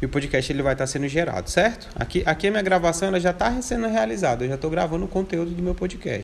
e o podcast ele vai estar sendo gerado, certo? Aqui, aqui a minha gravação ela já está sendo realizada, eu já estou gravando o conteúdo do meu podcast.